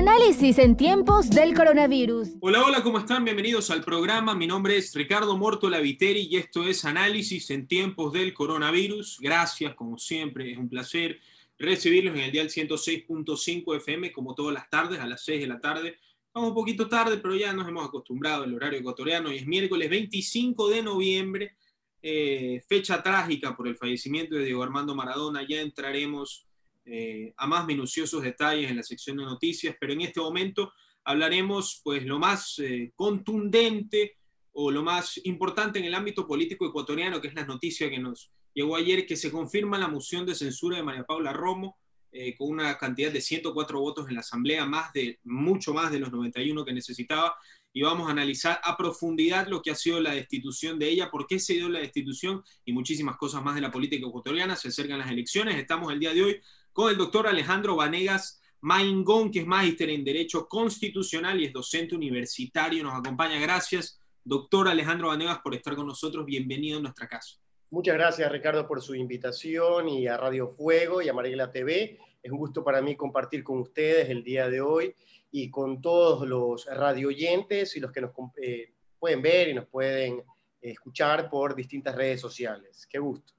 Análisis en tiempos del coronavirus. Hola, hola, ¿cómo están? Bienvenidos al programa. Mi nombre es Ricardo Morto Laviteri y esto es Análisis en tiempos del coronavirus. Gracias, como siempre, es un placer recibirlos en el día 106.5 FM, como todas las tardes, a las 6 de la tarde. Vamos un poquito tarde, pero ya nos hemos acostumbrado al horario ecuatoriano y es miércoles 25 de noviembre, eh, fecha trágica por el fallecimiento de Diego Armando Maradona. Ya entraremos eh, a más minuciosos detalles en la sección de noticias, pero en este momento hablaremos pues lo más eh, contundente o lo más importante en el ámbito político ecuatoriano, que es la noticia que nos llegó ayer, que se confirma la moción de censura de María Paula Romo, eh, con una cantidad de 104 votos en la Asamblea, más de, mucho más de los 91 que necesitaba, y vamos a analizar a profundidad lo que ha sido la destitución de ella, por qué se dio la destitución y muchísimas cosas más de la política ecuatoriana. Se acercan las elecciones, estamos el día de hoy con el doctor Alejandro Vanegas Maingón, que es magíster en Derecho Constitucional y es docente universitario. Nos acompaña. Gracias, doctor Alejandro Vanegas, por estar con nosotros. Bienvenido a nuestra casa. Muchas gracias, Ricardo, por su invitación y a Radio Fuego y a Mariela TV. Es un gusto para mí compartir con ustedes el día de hoy y con todos los radioyentes y los que nos eh, pueden ver y nos pueden escuchar por distintas redes sociales. Qué gusto.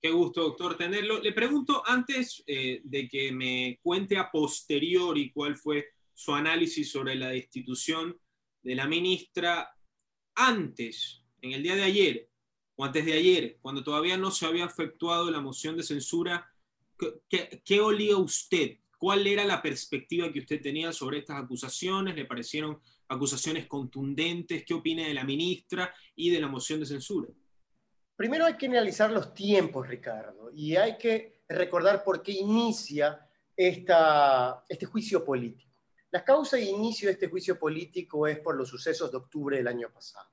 Qué gusto, doctor, tenerlo. Le pregunto antes eh, de que me cuente a posteriori cuál fue su análisis sobre la destitución de la ministra antes, en el día de ayer o antes de ayer, cuando todavía no se había efectuado la moción de censura, ¿qué, qué olía usted? ¿Cuál era la perspectiva que usted tenía sobre estas acusaciones? ¿Le parecieron acusaciones contundentes? ¿Qué opina de la ministra y de la moción de censura? Primero hay que analizar los tiempos, Ricardo, y hay que recordar por qué inicia este juicio político. La causa de inicio de este juicio político es por los sucesos de octubre del año pasado.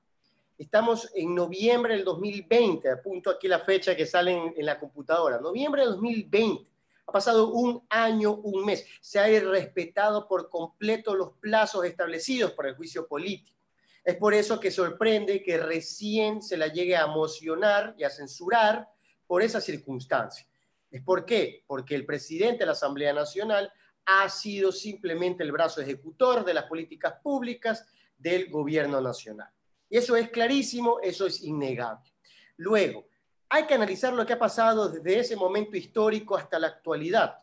Estamos en noviembre del 2020, apunto aquí la fecha que sale en, en la computadora, noviembre del 2020. Ha pasado un año, un mes. Se han respetado por completo los plazos establecidos para el juicio político. Es por eso que sorprende que recién se la llegue a mocionar y a censurar por esa circunstancia. ¿Es por qué? Porque el presidente de la Asamblea Nacional ha sido simplemente el brazo ejecutor de las políticas públicas del gobierno nacional. Y eso es clarísimo, eso es innegable. Luego, hay que analizar lo que ha pasado desde ese momento histórico hasta la actualidad.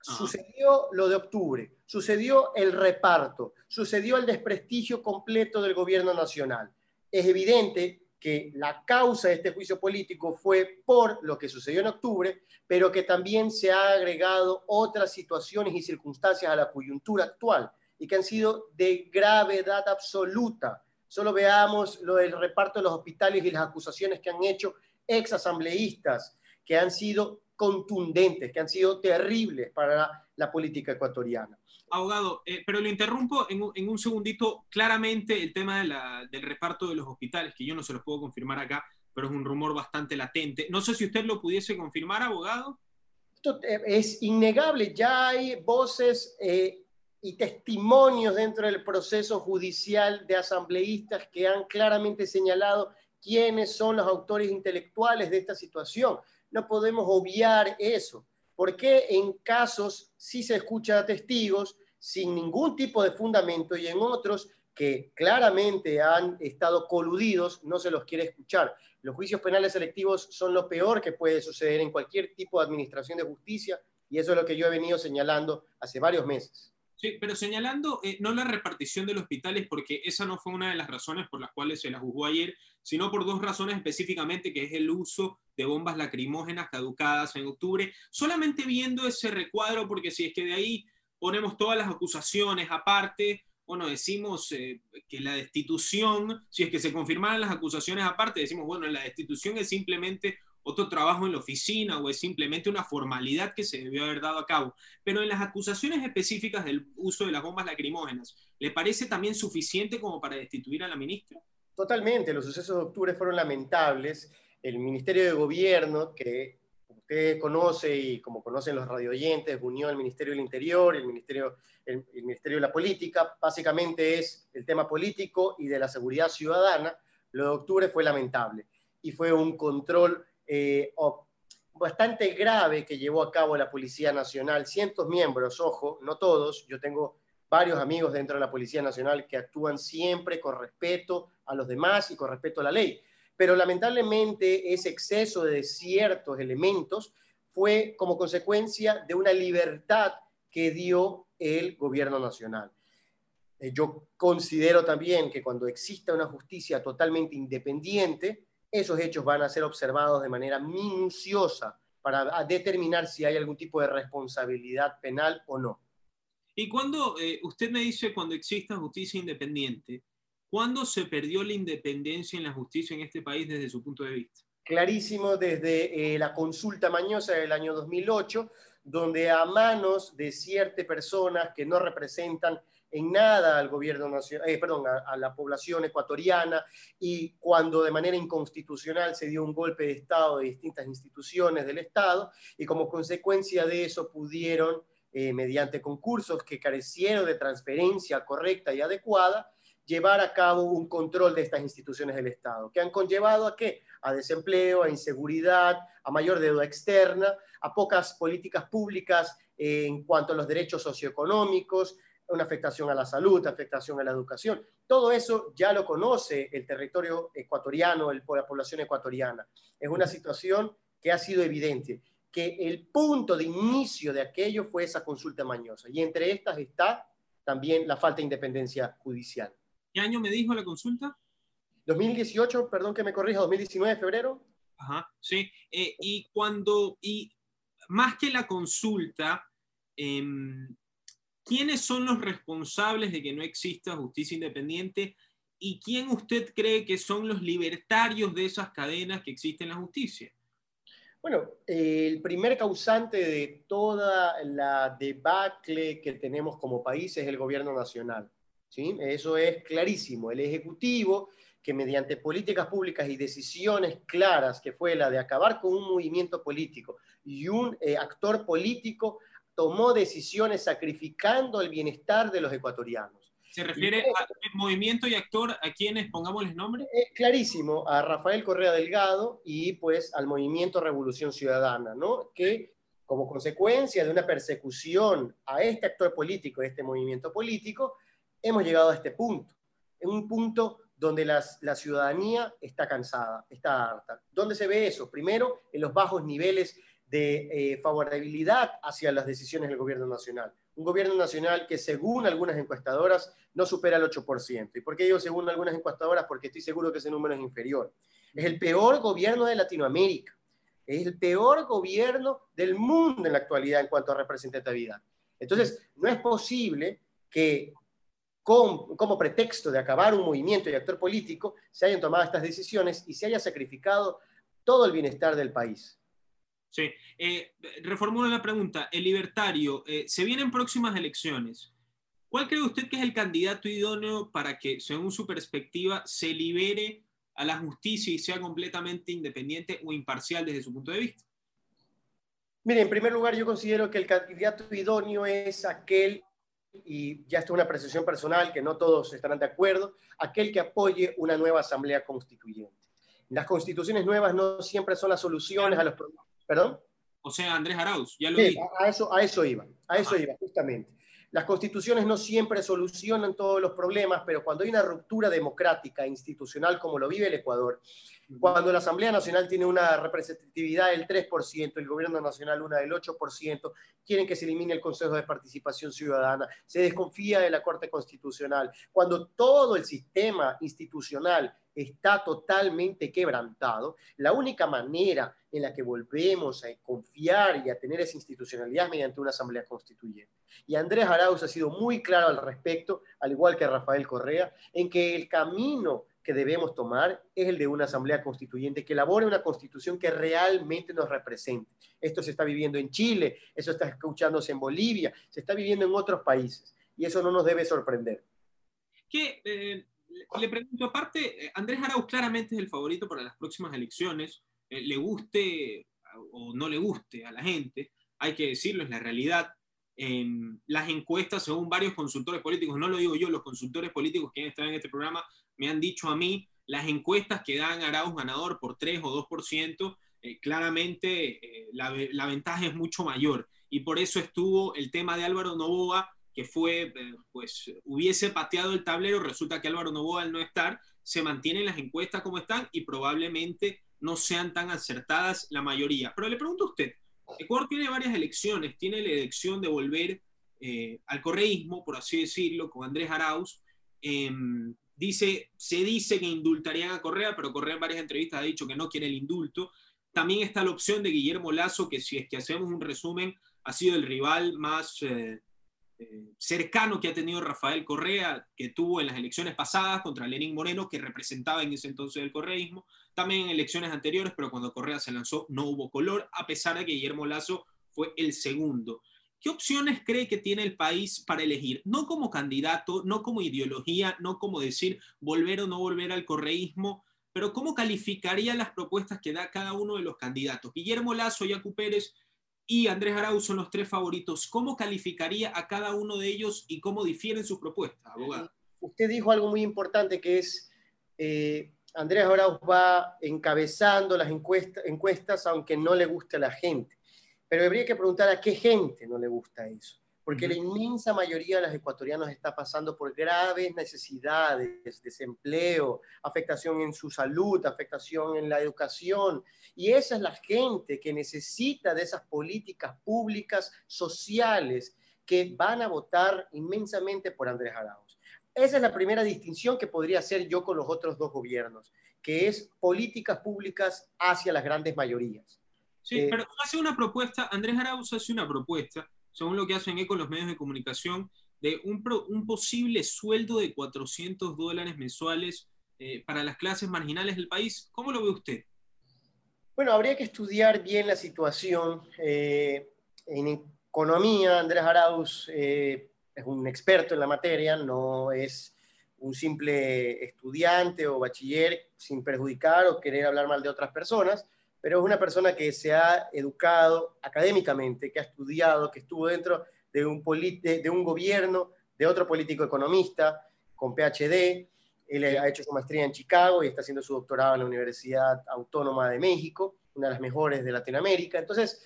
Sucedió lo de octubre, sucedió el reparto, sucedió el desprestigio completo del gobierno nacional. Es evidente que la causa de este juicio político fue por lo que sucedió en octubre, pero que también se ha agregado otras situaciones y circunstancias a la coyuntura actual y que han sido de gravedad absoluta. Solo veamos lo del reparto de los hospitales y las acusaciones que han hecho ex asambleístas, que han sido contundentes, que han sido terribles para la, política ecuatoriana. Abogado, eh, pero lo interrumpo en, en, un segundito. Claramente el tema de la, del reparto de los hospitales, que yo no se los puedo confirmar acá, pero es un rumor bastante latente. No sé si usted lo pudiese confirmar, abogado. Esto eh, es innegable. Ya hay voces eh, y testimonios dentro del proceso judicial de asambleístas que han claramente señalado quiénes son los autores intelectuales de esta situación no podemos obviar eso. Porque en casos sí se escucha a testigos sin ningún tipo de fundamento y en otros que claramente han estado coludidos no se los quiere escuchar? Los juicios penales selectivos son lo peor que puede suceder en cualquier tipo de administración de justicia y eso es lo que yo he venido señalando hace varios meses. Sí, pero señalando eh, no la repartición de los hospitales, porque esa no fue una de las razones por las cuales se la juzgó ayer, sino por dos razones específicamente, que es el uso de bombas lacrimógenas caducadas en octubre. Solamente viendo ese recuadro, porque si es que de ahí ponemos todas las acusaciones aparte, bueno, decimos eh, que la destitución, si es que se confirmaran las acusaciones aparte, decimos, bueno, la destitución es simplemente otro trabajo en la oficina o es simplemente una formalidad que se debió haber dado a cabo. Pero en las acusaciones específicas del uso de las bombas lacrimógenas, ¿le parece también suficiente como para destituir a la ministra? Totalmente, los sucesos de octubre fueron lamentables. El Ministerio de Gobierno, que usted conoce y como conocen los radioyentes, unió al Ministerio del Interior, el Ministerio, el, el Ministerio de la Política, básicamente es el tema político y de la seguridad ciudadana. Lo de octubre fue lamentable y fue un control eh, bastante grave que llevó a cabo la Policía Nacional, cientos miembros, ojo, no todos, yo tengo varios amigos dentro de la Policía Nacional que actúan siempre con respeto a los demás y con respeto a la ley. Pero lamentablemente ese exceso de ciertos elementos fue como consecuencia de una libertad que dio el gobierno nacional. Eh, yo considero también que cuando exista una justicia totalmente independiente, esos hechos van a ser observados de manera minuciosa para determinar si hay algún tipo de responsabilidad penal o no. Y cuando eh, usted me dice cuando exista justicia independiente, ¿cuándo se perdió la independencia en la justicia en este país desde su punto de vista? Clarísimo desde eh, la consulta mañosa del año 2008, donde a manos de ciertas personas que no representan en nada al gobierno nacional, eh, perdón, a, la población ecuatoriana y cuando de manera inconstitucional se dio un golpe de Estado de distintas instituciones del Estado y como consecuencia de eso pudieron, eh, mediante concursos que carecieron de transparencia correcta y adecuada, llevar a cabo un control de estas instituciones del Estado, que han conllevado a qué? A desempleo, a inseguridad, a mayor deuda externa, a pocas políticas públicas en cuanto a los derechos socioeconómicos, una afectación a la salud, afectación a la educación. Todo eso ya lo conoce el territorio ecuatoriano, el, la población ecuatoriana. Es una situación que ha sido evidente, que el punto de inicio de aquello fue esa consulta mañosa. Y entre estas está también la falta de independencia judicial. ¿Qué año me dijo la consulta? 2018, perdón que me corrija, 2019, febrero. Ajá, sí. Eh, y cuando, y más que la consulta, eh, ¿quiénes son los responsables de que no exista justicia independiente y quién usted cree que son los libertarios de esas cadenas que existen en la justicia? Bueno, el primer causante de toda la debacle que tenemos como país es el gobierno nacional. ¿sí? Eso es clarísimo. El Ejecutivo, que mediante políticas públicas y decisiones claras, que fue la de acabar con un movimiento político y un eh, actor político, tomó decisiones sacrificando el bienestar de los ecuatorianos. ¿Se refiere al movimiento y actor a quienes pongámosles nombre? Eh, clarísimo, a Rafael Correa Delgado y pues al movimiento Revolución Ciudadana, ¿no? Que como consecuencia de una persecución a este actor político, a este movimiento político, hemos llegado a este punto, en un punto donde la ciudadanía está cansada, está harta. ¿Dónde se ve eso? Primero, en los bajos niveles de eh, favorabilidad hacia las decisiones del gobierno nacional. Un gobierno nacional que según algunas encuestadoras no supera el 8%. ¿Y por qué digo según algunas encuestadoras? Porque estoy seguro que ese número es inferior. Es el peor gobierno de Latinoamérica. Es el peor gobierno del mundo en la actualidad en cuanto a representatividad. Entonces, no es posible que como pretexto de acabar un movimiento y actor político se hayan tomado estas decisiones y se haya sacrificado todo el bienestar del país. Sí. Eh, reformulo la pregunta. El libertario, eh, se vienen próximas elecciones. ¿Cuál cree usted que es el candidato idóneo para que, según su perspectiva, se libere a la justicia y sea completamente independiente o imparcial desde su punto de vista? Mire, en primer lugar, yo considero que el candidato idóneo es aquel, y ya esto es una apreciación personal, que no todos estarán de acuerdo, aquel que apoye una nueva asamblea constituyente. Las constituciones nuevas no siempre son las soluciones a los problemas ¿Perdón? O sea, Andrés Arauz, ya lo sí, A eso, a eso iba, a eso iba, justamente. Las constituciones no siempre solucionan todos los problemas, pero cuando hay una ruptura democrática, institucional, como lo vive el Ecuador, cuando la Asamblea Nacional tiene una representatividad del 3%, el Gobierno Nacional una del 8%, quieren que se elimine el Consejo de Participación Ciudadana, se desconfía de la Corte Constitucional, cuando todo el sistema institucional está totalmente quebrantado, la única manera en la que volvemos a confiar y a tener esa institucionalidad es mediante una asamblea constituyente. Y Andrés Arauz ha sido muy claro al respecto, al igual que Rafael Correa, en que el camino que debemos tomar es el de una asamblea constituyente que elabore una constitución que realmente nos represente. Esto se está viviendo en Chile, eso está escuchándose en Bolivia, se está viviendo en otros países y eso no nos debe sorprender. ¿Qué, eh, le pregunto, aparte, eh, Andrés Arauz claramente es el favorito para las próximas elecciones, eh, le guste o no le guste a la gente, hay que decirlo, es la realidad. las encuestas, según varios consultores políticos, no lo digo yo, los consultores políticos que están en este programa me han dicho a mí, las encuestas que dan Arauz ganador por 3 o 2%, eh, claramente la, la ventaja es mucho mayor. Y por eso estuvo el tema de Álvaro Novoa que fue, eh, pues hubiese pateado el tablero, resulta que Álvaro Novoa al no estar, se mantienen las encuestas como están y probablemente no sean tan acertadas la mayoría. Pero le pregunto a usted, Ecuador tiene varias elecciones, tiene la elección de volver eh, al correísmo, por así decirlo, con Andrés Arauz. Dice, se dice que indultarían a Correa, pero Correa en varias entrevistas ha dicho que no quiere el indulto. También está la opción de Guillermo Lazo, que si es que hacemos un resumen, ha sido el rival más eh, eh, cercano que ha tenido Rafael Correa, que tuvo en las elecciones pasadas contra Lenín Moreno, que representaba en ese entonces el correísmo, también en elecciones anteriores, pero cuando Correa se lanzó no hubo color, a pesar de que Guillermo Lazo fue el segundo. ¿Qué opciones cree que tiene el país para elegir? No como candidato, no como ideología, no como decir volver o no volver al correísmo, pero ¿cómo calificaría las propuestas que da cada uno de los candidatos? Guillermo Lazo, Yacu Pérez y Andrés Arauz son los tres favoritos. ¿Cómo calificaría a cada uno de ellos y cómo difieren sus propuestas, abogado? Usted dijo algo muy importante que es, eh, Andrés Arauz va encabezando las encuestas, encuestas aunque no le guste a la gente. Pero habría que preguntar a qué gente no le gusta eso porque la inmensa mayoría de los ecuatorianos está pasando por graves necesidades, desempleo, afectación en su salud, afectación en la educación, y esa es la gente que necesita de esas políticas públicas sociales que van a votar inmensamente por Andrés Arauz. Esa es la primera distinción que podría hacer yo con los otros dos gobiernos, que es políticas públicas hacia las grandes mayorías. Sí, eh, pero hace una propuesta, Andrés Arauz hace una propuesta según lo que hacen eco los medios de comunicación, de un, un posible sueldo de 400 dólares mensuales eh, para las clases marginales del país. ¿Cómo lo ve usted? Bueno, habría que estudiar bien la situación. Eh, en economía, Andrés Arauz eh, es un experto en la materia, no es un simple estudiante o bachiller sin perjudicar o querer hablar mal de otras personas pero es una persona que se ha educado académicamente, que ha estudiado, que estuvo dentro de un, gobierno, de otro político economista con PhD. Él ha hecho su maestría en Chicago y está haciendo su doctorado en la Universidad Autónoma de México, una de las mejores de Latinoamérica. Entonces,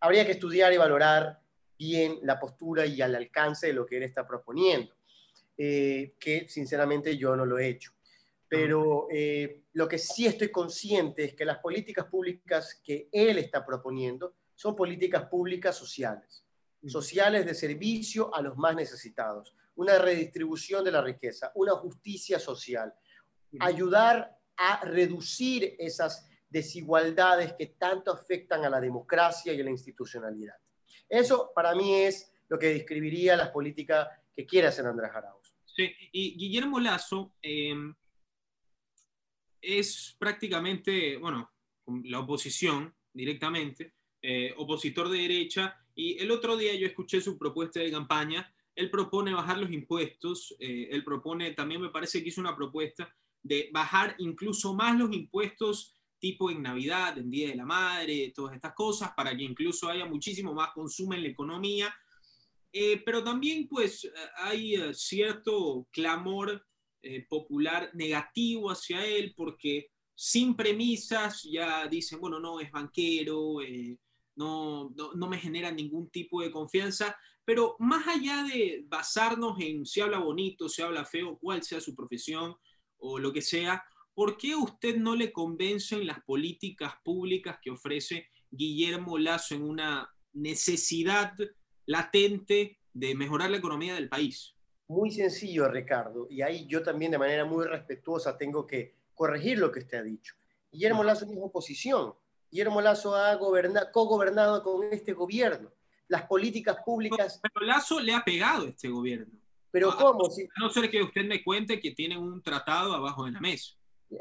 habría que estudiar y valorar bien la postura y al alcance de lo que él está proponiendo, eh, que sinceramente yo no lo he hecho pero eh, lo que sí estoy consciente es que las políticas públicas que él está proponiendo son políticas públicas sociales, sociales de servicio a los más necesitados, una redistribución de la riqueza, una justicia social, ayudar a reducir esas desigualdades que tanto afectan a la democracia y a la institucionalidad. Eso para mí es lo que describiría las políticas que quiere hacer Andrés Arauz. Sí, y Guillermo Lazo, em, es prácticamente, bueno, la oposición directamente, eh, opositor de derecha, y el otro día yo escuché su propuesta de campaña, él propone bajar los impuestos, eh, él propone, también me parece que hizo una propuesta de bajar incluso más los impuestos tipo en Navidad, en Día de la Madre, todas estas cosas, para que incluso haya muchísimo más consumo en la economía. Eh, pero también pues hay cierto clamor eh, popular negativo hacia él porque sin premisas ya dicen, bueno, no, es banquero, eh, no, no, me genera ningún tipo de confianza, pero más allá de basarnos en si habla bonito, si habla feo, cuál sea su profesión o lo que sea, ¿por qué usted no le convencen las políticas públicas que ofrece Guillermo Lazo en una necesidad latente de mejorar la economía del país? Muy sencillo, Ricardo, y ahí yo también de manera muy respetuosa tengo que corregir lo que usted ha dicho. Guillermo Lazo es oposición. Guillermo Lazo ha co-gobernado con este gobierno. Las políticas públicas... Pero Lazo le ha pegado a este gobierno. ¿Pero cómo? A no ser que usted me cuente que tienen un tratado abajo de la mesa.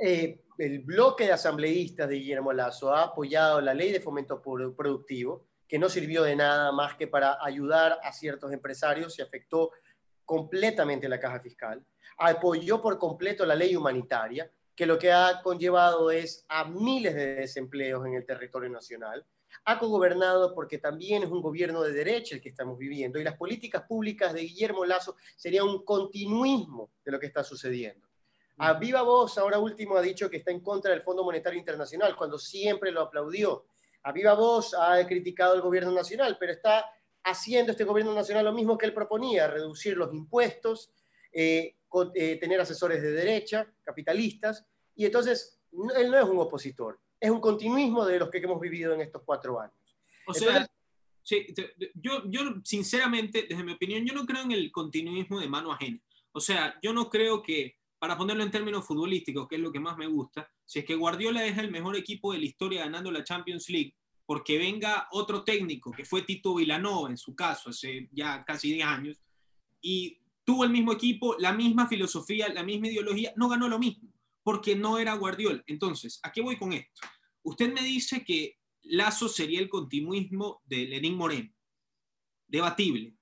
Eh, el bloque de asambleístas de Guillermo Lazo ha apoyado la ley de fomento productivo, que no sirvió de nada más que para ayudar a ciertos empresarios y afectó completamente la caja fiscal, apoyó por completo la ley humanitaria, que lo que ha conllevado es a miles de desempleos en el territorio nacional, ha cogobernado porque también es un gobierno de derecha el que estamos viviendo y las políticas públicas de Guillermo Lazo serían un continuismo de lo que está sucediendo. A viva voz, ahora último, ha dicho que está en contra del Fondo Monetario Internacional, cuando siempre lo aplaudió. A viva voz ha criticado al gobierno nacional, pero está haciendo este gobierno nacional lo mismo que él proponía, reducir los impuestos, eh, eh, tener asesores de derecha, capitalistas, y entonces él no es un opositor, es un continuismo de los que hemos vivido en estos cuatro años. O sea, yo, yo sinceramente, desde mi opinión, yo no creo en el continuismo de mano ajena. O sea, yo no creo que, para ponerlo en términos futbolísticos, que es lo que más me gusta, si es que Guardiola es el mejor equipo de la historia ganando la Champions League, porque venga otro técnico, que fue Tito Vilanova en su caso, hace ya casi 10 años, y tuvo el mismo equipo, la misma filosofía, la misma ideología, no ganó lo mismo, porque no era Guardiola. Entonces, ¿a qué voy con esto? Usted me dice que Lazo sería el continuismo de Lenín Moreno. Debatible.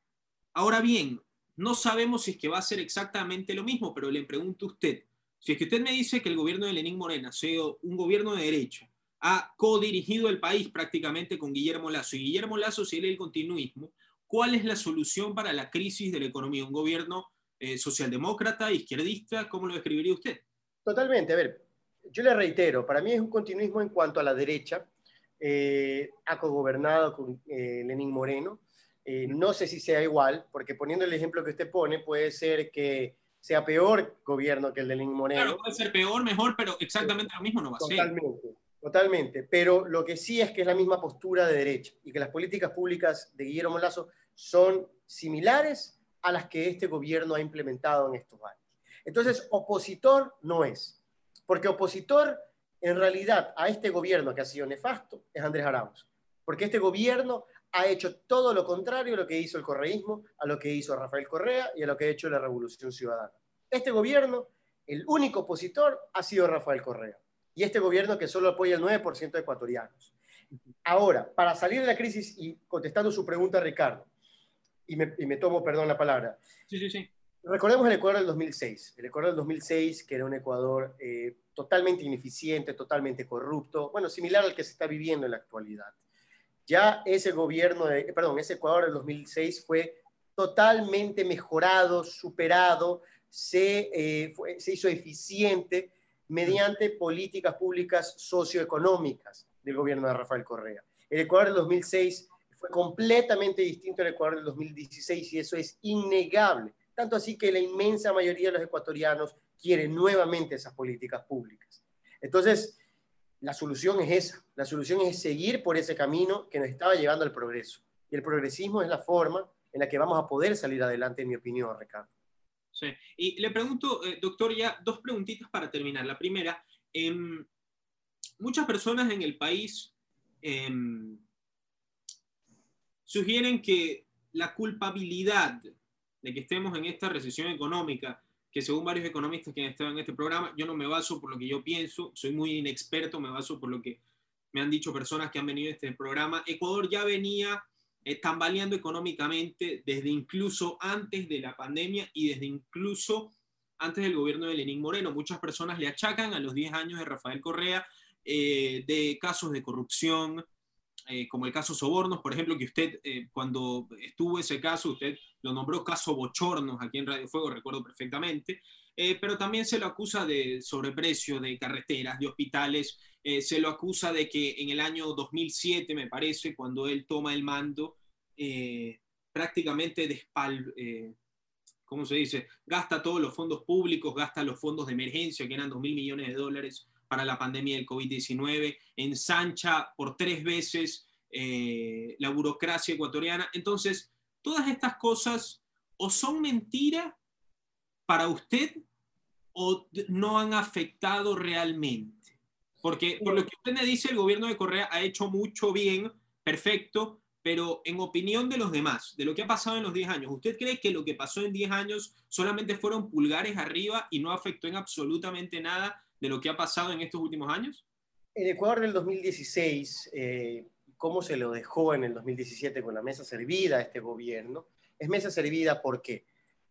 Ahora bien, no sabemos si es que va a ser exactamente lo mismo, pero le pregunto a usted, si es que usted me dice que el gobierno de Lenín Moreno sea un gobierno de derecha, ha codirigido el país prácticamente con Guillermo Lazo. Y Guillermo Lazo sería el continuismo. ¿Cuál es la solución para la crisis de la economía? ¿Un gobierno eh, socialdemócrata, izquierdista? ¿Cómo lo describiría usted? Totalmente. A ver, yo le reitero, para mí es un continuismo en cuanto a la derecha. Eh, ha cogobernado con eh, Lenín Moreno. no sé si sea igual, porque poniendo el ejemplo que usted pone, puede ser que sea peor gobierno que el de Lenín Moreno. Claro, puede ser peor, mejor, pero exactamente lo mismo no va a ser. Totalmente. Totalmente, pero lo que sí es que es la misma postura de derecha y que las políticas públicas de Guillermo Lazo son similares a las que este gobierno ha implementado en estos años. Entonces, opositor no es, porque opositor en realidad a este gobierno que ha sido nefasto es Andrés Arauz, porque este gobierno ha hecho todo lo contrario a lo que hizo el correísmo, a lo que hizo Rafael Correa y a lo que ha hecho la Revolución Ciudadana. Este gobierno, el único opositor ha sido Rafael Correa y este gobierno que solo apoya el 9% de ecuatorianos. Ahora, para salir de la crisis y contestando su pregunta, Ricardo, y me, tomo, perdón, la palabra. Sí, sí, sí. Recordemos el Ecuador del 2006. El Ecuador del 2006, que era un Ecuador eh, totalmente ineficiente, totalmente corrupto, bueno, similar al que se está viviendo en la actualidad. Ya ese gobierno, de, perdón, ese Ecuador del 2006 fue totalmente mejorado, superado, se, eh, se hizo eficiente mediante políticas públicas socioeconómicas del gobierno de Rafael Correa. El Ecuador del 2006 fue completamente distinto al Ecuador del 2016 y eso es innegable. Tanto así que la inmensa mayoría de los ecuatorianos quieren nuevamente esas políticas públicas. Entonces, la solución es esa. La solución es seguir por ese camino que nos estaba llevando al progreso. Y el progresismo es la forma en la que vamos a poder salir adelante, en mi opinión, Ricardo. Sí. Y le pregunto, eh, doctor, ya dos preguntitas para terminar. La primera, em, muchas personas en el país em, sugieren que la culpabilidad de que estemos en esta recesión económica, que según varios economistas que han estado en este programa, yo no me baso por lo que yo pienso, soy muy inexperto, me baso por lo que me han dicho personas que han venido a este programa. Ecuador ya venía tambaleando económicamente desde incluso antes de la pandemia y desde incluso antes del gobierno de Lenín Moreno. Muchas personas le achacan a los 10 años de Rafael Correa eh, de casos de corrupción, eh, como el caso Sobornos, por ejemplo, que usted, eh, cuando estuvo ese caso, usted lo nombró caso Bochornos aquí en Radio Fuego, recuerdo perfectamente, pero también se lo acusa de sobreprecio de carreteras, de hospitales, se lo acusa de que en el año 2007, me parece, cuando él toma el mando, prácticamente despal, ¿cómo se dice? Gasta todos los fondos públicos, gasta los fondos de emergencia, que eran 2 mil millones de dólares para la pandemia del COVID-19, ensancha por tres veces eh, la burocracia ecuatoriana. Entonces, todas estas cosas o son mentira para usted o no han afectado realmente. Porque por lo que usted me dice, el gobierno de Correa ha hecho mucho bien, perfecto, pero en opinión de los demás, de lo que ha pasado en los 10 años, ¿usted cree que lo que pasó en 10 años solamente fueron pulgares arriba y no afectó en absolutamente nada de lo que ha pasado en estos últimos años? En Ecuador del 2016, eh, cómo se lo dejó en el 2017 con la mesa servida a este gobierno, es mesa servida ¿por qué?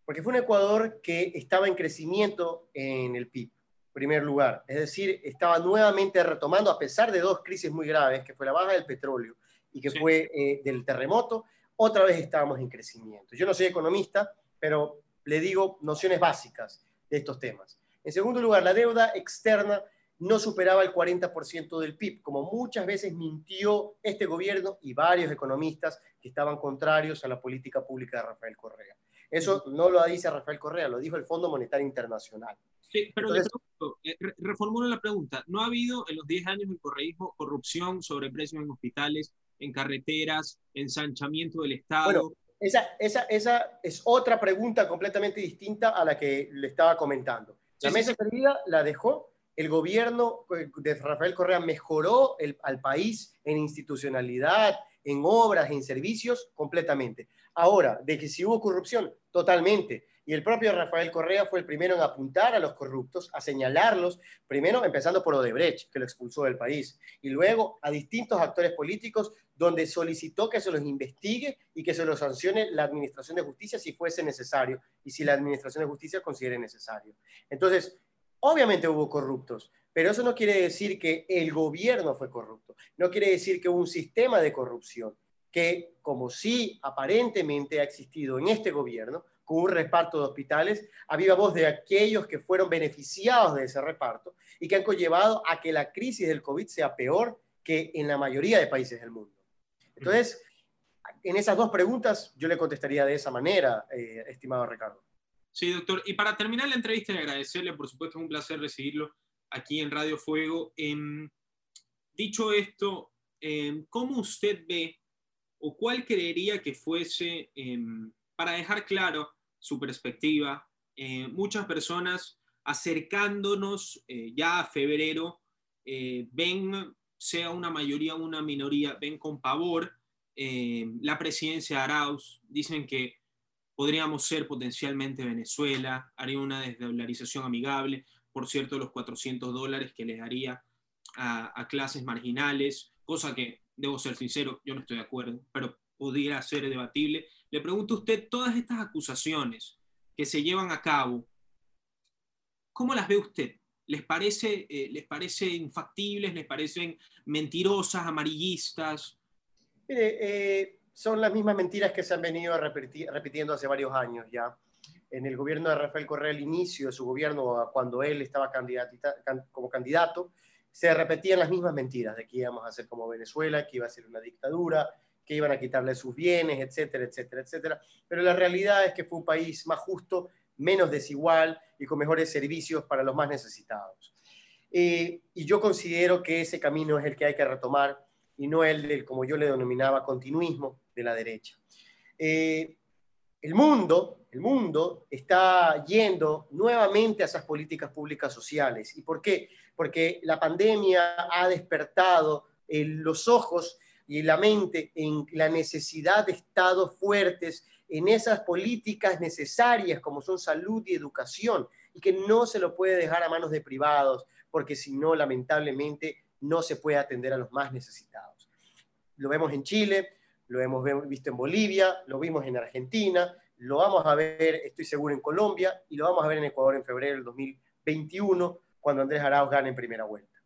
Porque fue un Ecuador que estaba en crecimiento en el PIB, primer lugar. Es decir, estaba nuevamente retomando, a pesar de dos crisis muy graves, que fue la baja del petróleo y que fue eh, del terremoto, otra vez estábamos en crecimiento. Yo no soy economista, pero le digo nociones básicas de estos temas. En segundo lugar, la deuda externa no superaba el 40% del PIB, como muchas veces mintió este gobierno y varios economistas que estaban contrarios a la política pública de Rafael Correa. Eso no lo dice Rafael Correa, lo dijo el Fondo Monetario Internacional. Sí, pero le pregunto, eh, reformulo la pregunta. ¿No ha habido en los 10 años del correísmo corrupción sobre precios en hospitales, en carreteras, ensanchamiento del Estado? Bueno, esa, esa, esa es otra pregunta completamente distinta a la que le estaba comentando. La mesa servida la dejó el gobierno de Rafael Correa mejoró el, al país en institucionalidad, en obras, en servicios, completamente. Ahora, de que si hubo corrupción, totalmente. Y el propio Rafael Correa fue el primero en apuntar a los corruptos, a señalarlos, primero empezando por Odebrecht, que lo expulsó del país, y luego a distintos actores políticos, donde solicitó que se los investigue y que se los sancione la Administración de Justicia si fuese necesario, y si la Administración de Justicia considere necesario. Entonces, Obviamente hubo corruptos, pero eso no quiere decir que el gobierno fue corrupto, no quiere decir que hubo un sistema de corrupción, que como sí aparentemente ha existido en este gobierno, con un reparto de hospitales, había voz de aquellos que fueron beneficiados de ese reparto y que han conllevado a que la crisis del COVID sea peor que en la mayoría de países del mundo. Entonces, en esas dos preguntas yo le contestaría de esa manera, eh, estimado Ricardo. Sí, doctor. Y para terminar la entrevista y agradecerle, por supuesto, es un placer recibirlo aquí en Radio Fuego. Em, dicho esto, em, ¿cómo usted ve o cuál creería que fuese, em, para dejar claro su perspectiva, eh, muchas personas acercándonos eh, ya a febrero, ven, sea una mayoría o una minoría, ven con pavor la presidencia de Arauz, dicen que podríamos ser potencialmente Venezuela, haría una desdolarización amigable, por cierto, los 400 dólares que les daría a, clases marginales, cosa que, debo ser sincero, yo no estoy de acuerdo, pero pudiera ser debatible. Le pregunto a usted, todas estas acusaciones que se llevan a cabo, ¿cómo las ve usted? ¿Les parece, eh, ¿les parece infactibles? ¿Les parecen mentirosas, amarillistas? Mire, eh, son las mismas mentiras que se han venido repitiendo hace varios años ya. En el gobierno de Rafael Correa, al inicio de su gobierno, cuando él estaba como candidato, se repetían las mismas mentiras de que íbamos a hacer como Venezuela, que iba a ser una dictadura, que iban a quitarle sus bienes, etcétera, etcétera, etcétera. Pero la realidad es que fue un país más justo, menos desigual y con mejores servicios para los más necesitados. Eh, y yo considero que ese camino es el que hay que retomar y no el del, como yo le denominaba, continuismo de la derecha. Eh, el mundo, el mundo está yendo nuevamente a esas políticas públicas sociales. ¿Y por qué? Porque la pandemia ha despertado los ojos y la mente en la necesidad de estados fuertes en esas políticas necesarias como son salud y educación y que no se lo puede dejar a manos de privados porque si no, lamentablemente, no se puede atender a los más necesitados. Lo vemos en Chile, lo hemos visto en Bolivia, lo vimos en Argentina, lo vamos a ver, estoy seguro, en Colombia y lo vamos a ver en Ecuador en febrero del 2021, cuando Andrés Arauz gane en primera vuelta.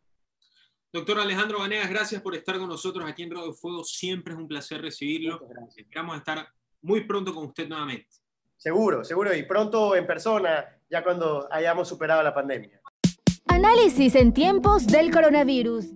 Doctor Alejandro Vanegas, gracias por estar con nosotros aquí en Radio Fuego. Siempre es un placer recibirlo. Esperamos estar muy pronto con usted nuevamente. Seguro, seguro, y pronto en persona, ya cuando hayamos superado la pandemia. Análisis en tiempos del coronavirus.